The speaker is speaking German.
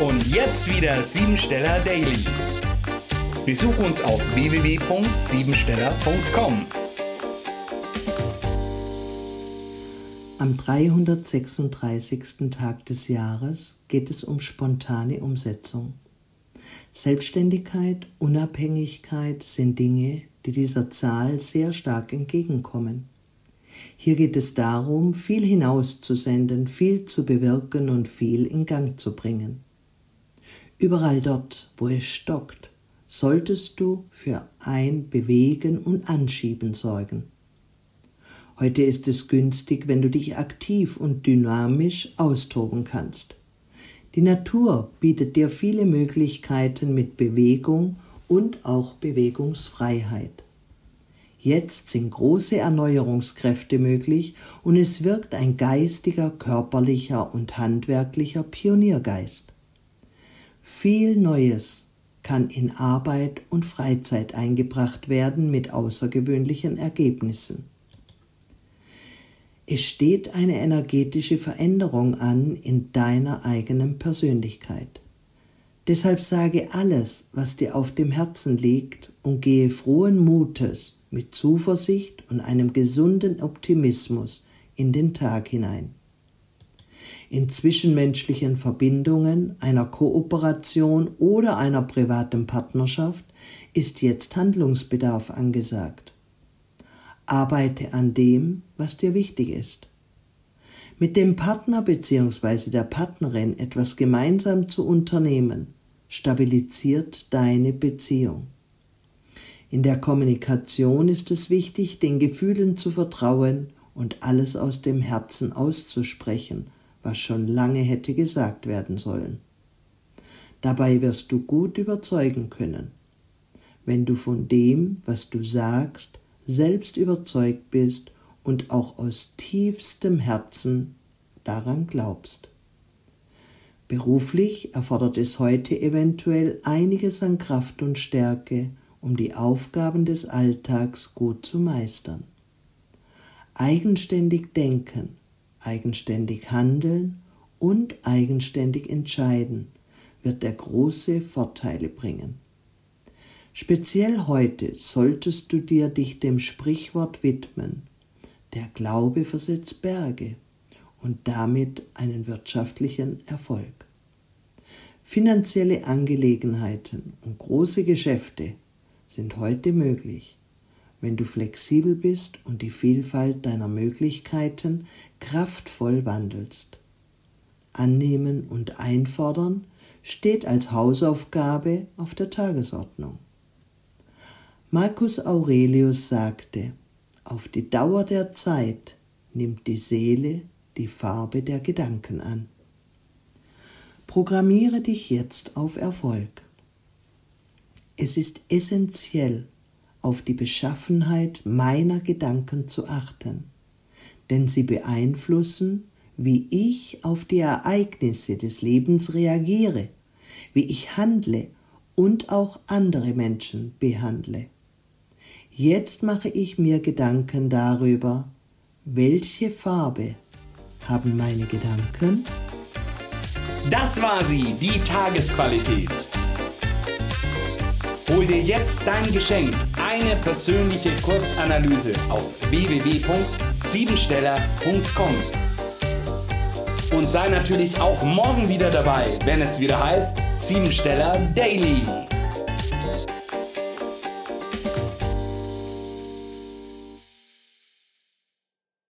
Und jetzt wieder Siebensteller Daily. Besuch uns auf www.siebensteller.com. Am 336. Tag des Jahres geht es um spontane Umsetzung. Selbstständigkeit, Unabhängigkeit sind Dinge, die dieser Zahl sehr stark entgegenkommen. Hier geht es darum, viel hinauszusenden, viel zu bewirken und viel in Gang zu bringen. Überall dort, wo es stockt, solltest du für ein Bewegen und Anschieben sorgen. Heute ist es günstig, wenn du dich aktiv und dynamisch austoben kannst. Die Natur bietet dir viele Möglichkeiten mit Bewegung und auch Bewegungsfreiheit. Jetzt sind große Erneuerungskräfte möglich und es wirkt ein geistiger, körperlicher und handwerklicher Pioniergeist. Viel Neues kann in Arbeit und Freizeit eingebracht werden mit außergewöhnlichen Ergebnissen. Es steht eine energetische Veränderung an in deiner eigenen Persönlichkeit. Deshalb sage alles, was dir auf dem Herzen liegt und gehe frohen Mutes mit Zuversicht und einem gesunden Optimismus in den Tag hinein. In zwischenmenschlichen Verbindungen, einer Kooperation oder einer privaten Partnerschaft ist jetzt Handlungsbedarf angesagt. Arbeite an dem, was dir wichtig ist. Mit dem Partner bzw. der Partnerin etwas gemeinsam zu unternehmen, stabilisiert deine Beziehung. In der Kommunikation ist es wichtig, den Gefühlen zu vertrauen und alles aus dem Herzen auszusprechen, was schon lange hätte gesagt werden sollen. Dabei wirst du gut überzeugen können. Wenn du von dem, was du sagst, selbst überzeugt bist und auch aus tiefstem Herzen daran glaubst. Beruflich erfordert es heute eventuell einiges an Kraft und Stärke, um die Aufgaben des Alltags gut zu meistern. Eigenständig denken, eigenständig handeln und eigenständig entscheiden wird der große Vorteile bringen. Speziell heute solltest du dir dich dem Sprichwort widmen, der Glaube versetzt Berge und damit einen wirtschaftlichen Erfolg. Finanzielle Angelegenheiten und große Geschäfte sind heute möglich, wenn du flexibel bist und die Vielfalt deiner Möglichkeiten kraftvoll wandelst. Annehmen und einfordern steht als Hausaufgabe auf der Tagesordnung. Marcus Aurelius sagte, auf die Dauer der Zeit nimmt die Seele die Farbe der Gedanken an. Programmiere dich jetzt auf Erfolg. Es ist essentiell, auf die Beschaffenheit meiner Gedanken zu achten, denn sie beeinflussen, wie ich auf die Ereignisse des Lebens reagiere, wie ich handle und auch andere Menschen behandle. Jetzt mache ich mir Gedanken darüber, welche Farbe haben meine Gedanken? Das war sie, die Tagesqualität. Hol dir jetzt dein Geschenk, eine persönliche Kurzanalyse auf www.siebensteller.com. Und sei natürlich auch morgen wieder dabei, wenn es wieder heißt Siebensteller Daily.